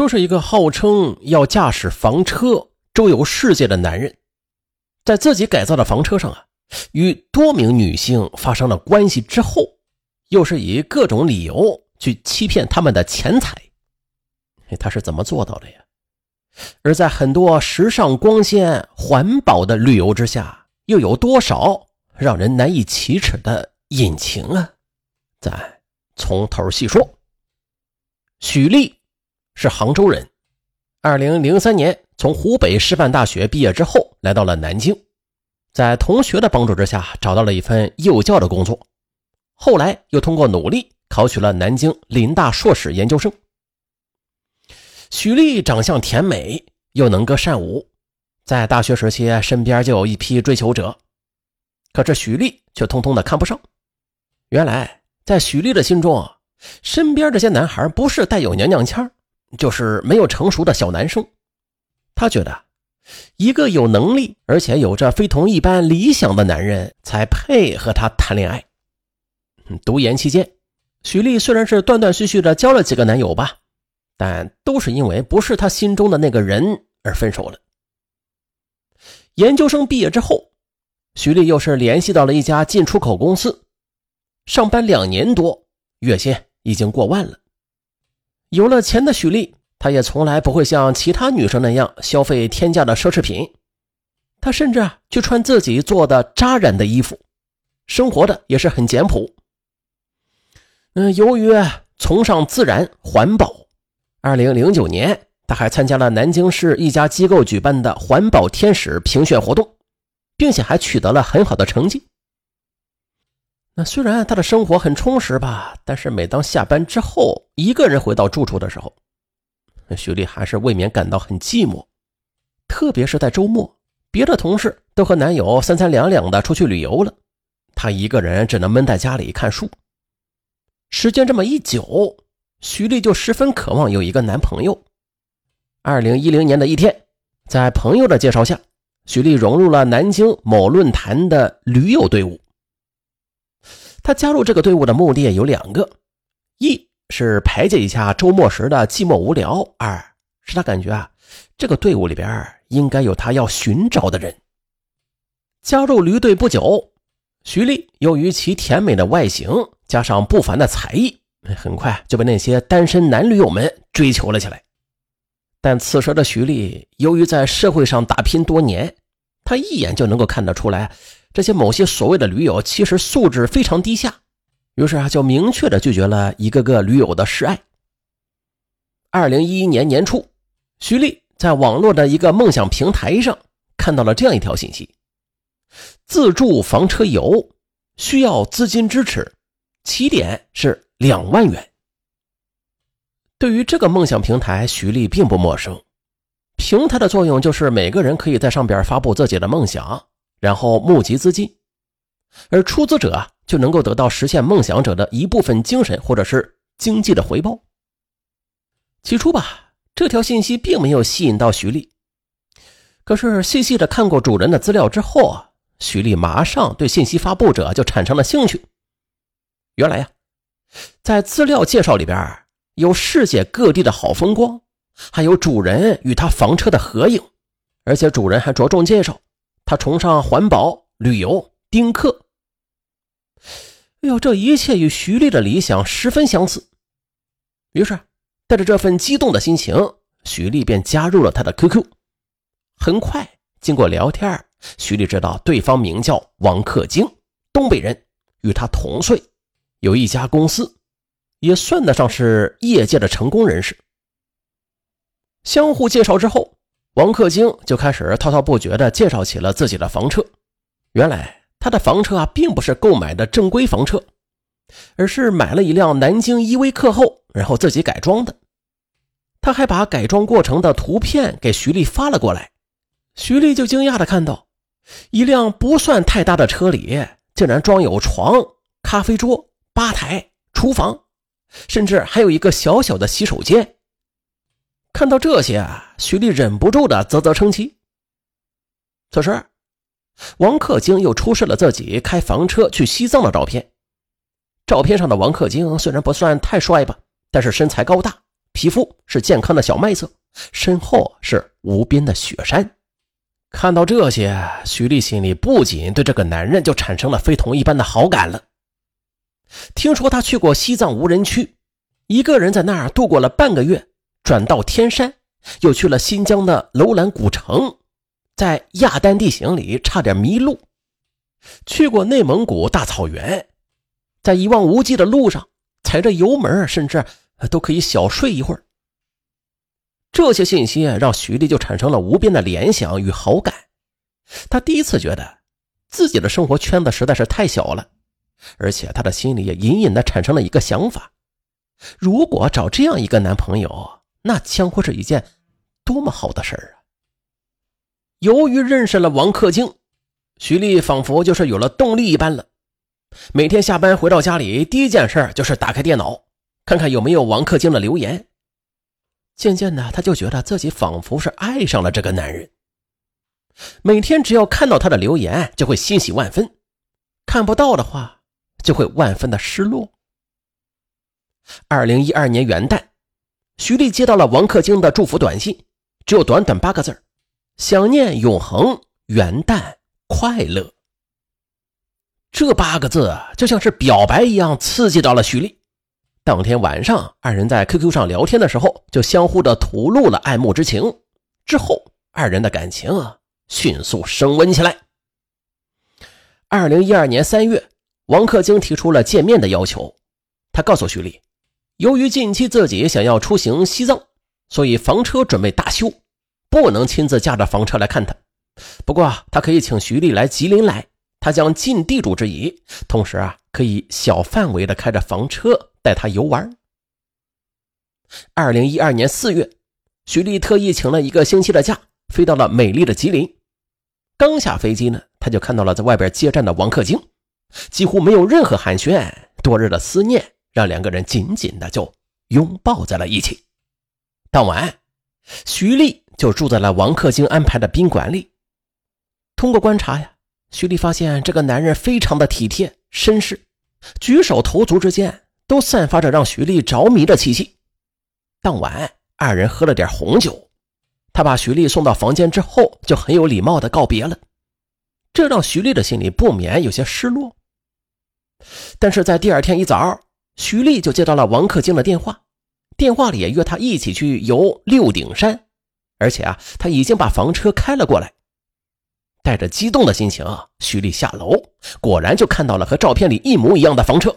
说是一个号称要驾驶房车周游世界的男人，在自己改造的房车上啊，与多名女性发生了关系之后，又是以各种理由去欺骗他们的钱财。他是怎么做到的呀？而在很多时尚、光鲜、环保的旅游之下，又有多少让人难以启齿的隐情啊？咱从头细说。许丽。是杭州人，二零零三年从湖北师范大学毕业之后，来到了南京，在同学的帮助之下，找到了一份幼教的工作。后来又通过努力考取了南京林大硕士研究生。许丽长相甜美，又能歌善舞，在大学时期身边就有一批追求者，可这许丽却通通的看不上。原来在许丽的心中啊，身边这些男孩不是带有娘娘腔就是没有成熟的小男生，他觉得一个有能力而且有着非同一般理想的男人才配和他谈恋爱。读研期间，许丽虽然是断断续续的交了几个男友吧，但都是因为不是他心中的那个人而分手了。研究生毕业之后，许丽又是联系到了一家进出口公司，上班两年多，月薪已经过万了。有了钱的许丽，她也从来不会像其他女生那样消费天价的奢侈品。她甚至啊，去穿自己做的扎染的衣服，生活的也是很简朴。嗯，由于崇尚自然环保，二零零九年，她还参加了南京市一家机构举办的环保天使评选活动，并且还取得了很好的成绩。虽然他的生活很充实吧，但是每当下班之后一个人回到住处的时候，徐丽还是未免感到很寂寞。特别是在周末，别的同事都和男友三三两两的出去旅游了，她一个人只能闷在家里看书。时间这么一久，徐丽就十分渴望有一个男朋友。二零一零年的一天，在朋友的介绍下，徐丽融入了南京某论坛的驴友队伍。他加入这个队伍的目的有两个：一是排解一下周末时的寂寞无聊；二是他感觉啊，这个队伍里边应该有他要寻找的人。加入驴队不久，徐丽由于其甜美的外形加上不凡的才艺，很快就被那些单身男驴友们追求了起来。但此时的徐丽由于在社会上打拼多年，他一眼就能够看得出来。这些某些所谓的驴友其实素质非常低下，于是啊就明确的拒绝了一个个驴友的示爱。二零一一年年初，徐丽在网络的一个梦想平台上看到了这样一条信息：自助房车游需要资金支持，起点是两万元。对于这个梦想平台，徐丽并不陌生。平台的作用就是每个人可以在上边发布自己的梦想。然后募集资金，而出资者就能够得到实现梦想者的一部分精神或者是经济的回报。起初吧，这条信息并没有吸引到徐丽，可是细细的看过主人的资料之后啊，徐丽马上对信息发布者就产生了兴趣。原来呀，在资料介绍里边有世界各地的好风光，还有主人与他房车的合影，而且主人还着重介绍。他崇尚环保、旅游、丁克。哎呦，这一切与徐丽的理想十分相似。于是，带着这份激动的心情，徐丽便加入了他的 QQ。很快，经过聊天，徐丽知道对方名叫王克京，东北人，与他同岁，有一家公司，也算得上是业界的成功人士。相互介绍之后。王克京就开始滔滔不绝地介绍起了自己的房车。原来他的房车啊，并不是购买的正规房车，而是买了一辆南京依维柯后，然后自己改装的。他还把改装过程的图片给徐丽发了过来。徐丽就惊讶地看到，一辆不算太大的车里，竟然装有床、咖啡桌、吧台、厨房，甚至还有一个小小的洗手间。看到这些，徐丽忍不住的啧啧称奇。此时，王克京又出示了自己开房车去西藏的照片。照片上的王克京虽然不算太帅吧，但是身材高大，皮肤是健康的小麦色，身后是无边的雪山。看到这些，徐丽心里不仅对这个男人就产生了非同一般的好感了。听说他去过西藏无人区，一个人在那儿度过了半个月，转到天山，又去了新疆的楼兰古城，在亚丹地形里差点迷路，去过内蒙古大草原，在一望无际的路上踩着油门，甚至都可以小睡一会儿。这些信息让徐丽就产生了无边的联想与好感。她第一次觉得自己的生活圈子实在是太小了，而且他的心里也隐隐的产生了一个想法：如果找这样一个男朋友，那将会是一件多么好的事儿啊！由于认识了王克京，徐丽仿佛就是有了动力一般了。每天下班回到家里，第一件事就是打开电脑，看看有没有王克京的留言。渐渐的，他就觉得自己仿佛是爱上了这个男人。每天只要看到他的留言，就会欣喜万分；看不到的话，就会万分的失落。二零一二年元旦，徐丽接到了王克京的祝福短信，只有短短八个字想念永恒，元旦快乐。”这八个字就像是表白一样，刺激到了徐丽。当天晚上，二人在 QQ 上聊天的时候，就相互的吐露了爱慕之情。之后，二人的感情啊迅速升温起来。二零一二年三月，王克京提出了见面的要求。他告诉徐丽，由于近期自己想要出行西藏，所以房车准备大修，不能亲自驾着房车来看他。不过，他可以请徐丽来吉林来，他将尽地主之谊，同时啊，可以小范围的开着房车。带他游玩。二零一二年四月，徐丽特意请了一个星期的假，飞到了美丽的吉林。刚下飞机呢，他就看到了在外边接站的王克京，几乎没有任何寒暄，多日的思念让两个人紧紧的就拥抱在了一起。当晚，徐丽就住在了王克京安排的宾馆里。通过观察呀，徐丽发现这个男人非常的体贴绅士，举手投足之间。都散发着让徐丽着迷的气息。当晚，二人喝了点红酒，他把徐丽送到房间之后，就很有礼貌的告别了。这让徐丽的心里不免有些失落。但是在第二天一早，徐丽就接到了王克京的电话，电话里也约他一起去游六顶山，而且啊，他已经把房车开了过来。带着激动的心情，徐丽下楼，果然就看到了和照片里一模一样的房车。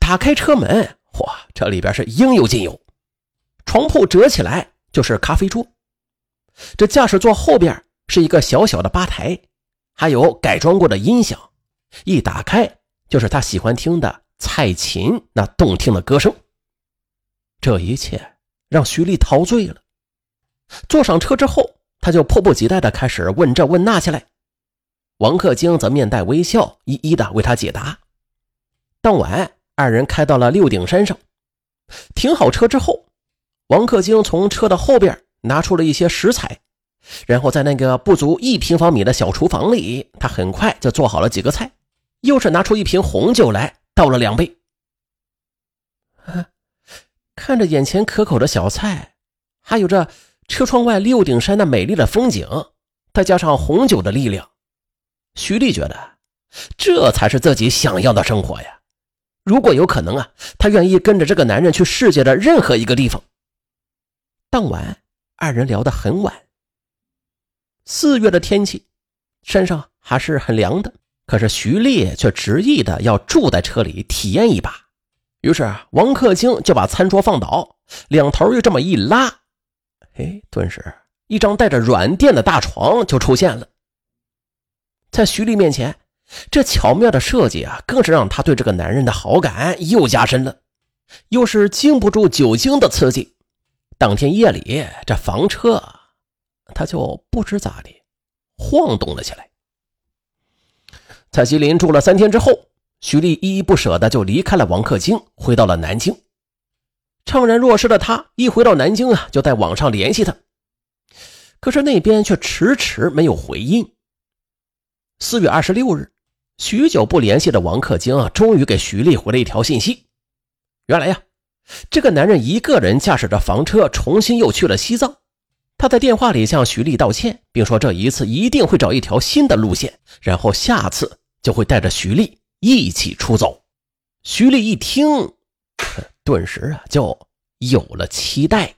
打开车门，哇，这里边是应有尽有。床铺折起来就是咖啡桌，这驾驶座后边是一个小小的吧台，还有改装过的音响。一打开就是他喜欢听的蔡琴那动听的歌声。这一切让徐丽陶醉了。坐上车之后，他就迫不及待地开始问这问那起来。王克京则面带微笑，一一的为他解答。当晚。二人开到了六顶山上，停好车之后，王克京从车的后边拿出了一些食材，然后在那个不足一平方米的小厨房里，他很快就做好了几个菜，又是拿出一瓶红酒来倒了两杯。看着眼前可口的小菜，还有这车窗外六顶山那美丽的风景，再加上红酒的力量，徐丽觉得这才是自己想要的生活呀。如果有可能啊，她愿意跟着这个男人去世界的任何一个地方。当晚，二人聊得很晚。四月的天气，山上还是很凉的，可是徐丽却执意的要住在车里体验一把。于是，王克清就把餐桌放倒，两头又这么一拉，哎，顿时一张带着软垫的大床就出现了，在徐丽面前。这巧妙的设计啊，更是让她对这个男人的好感又加深了。又是经不住酒精的刺激，当天夜里这房车他就不知咋的晃动了起来。在吉林住了三天之后，徐丽依依不舍的就离开了王克京，回到了南京。怅然若失的他一回到南京啊，就在网上联系他，可是那边却迟迟没有回音。四月二十六日。许久不联系的王克京啊，终于给徐丽回了一条信息。原来呀，这个男人一个人驾驶着房车，重新又去了西藏。他在电话里向徐丽道歉，并说这一次一定会找一条新的路线，然后下次就会带着徐丽一起出走。徐丽一听，顿时啊就有了期待。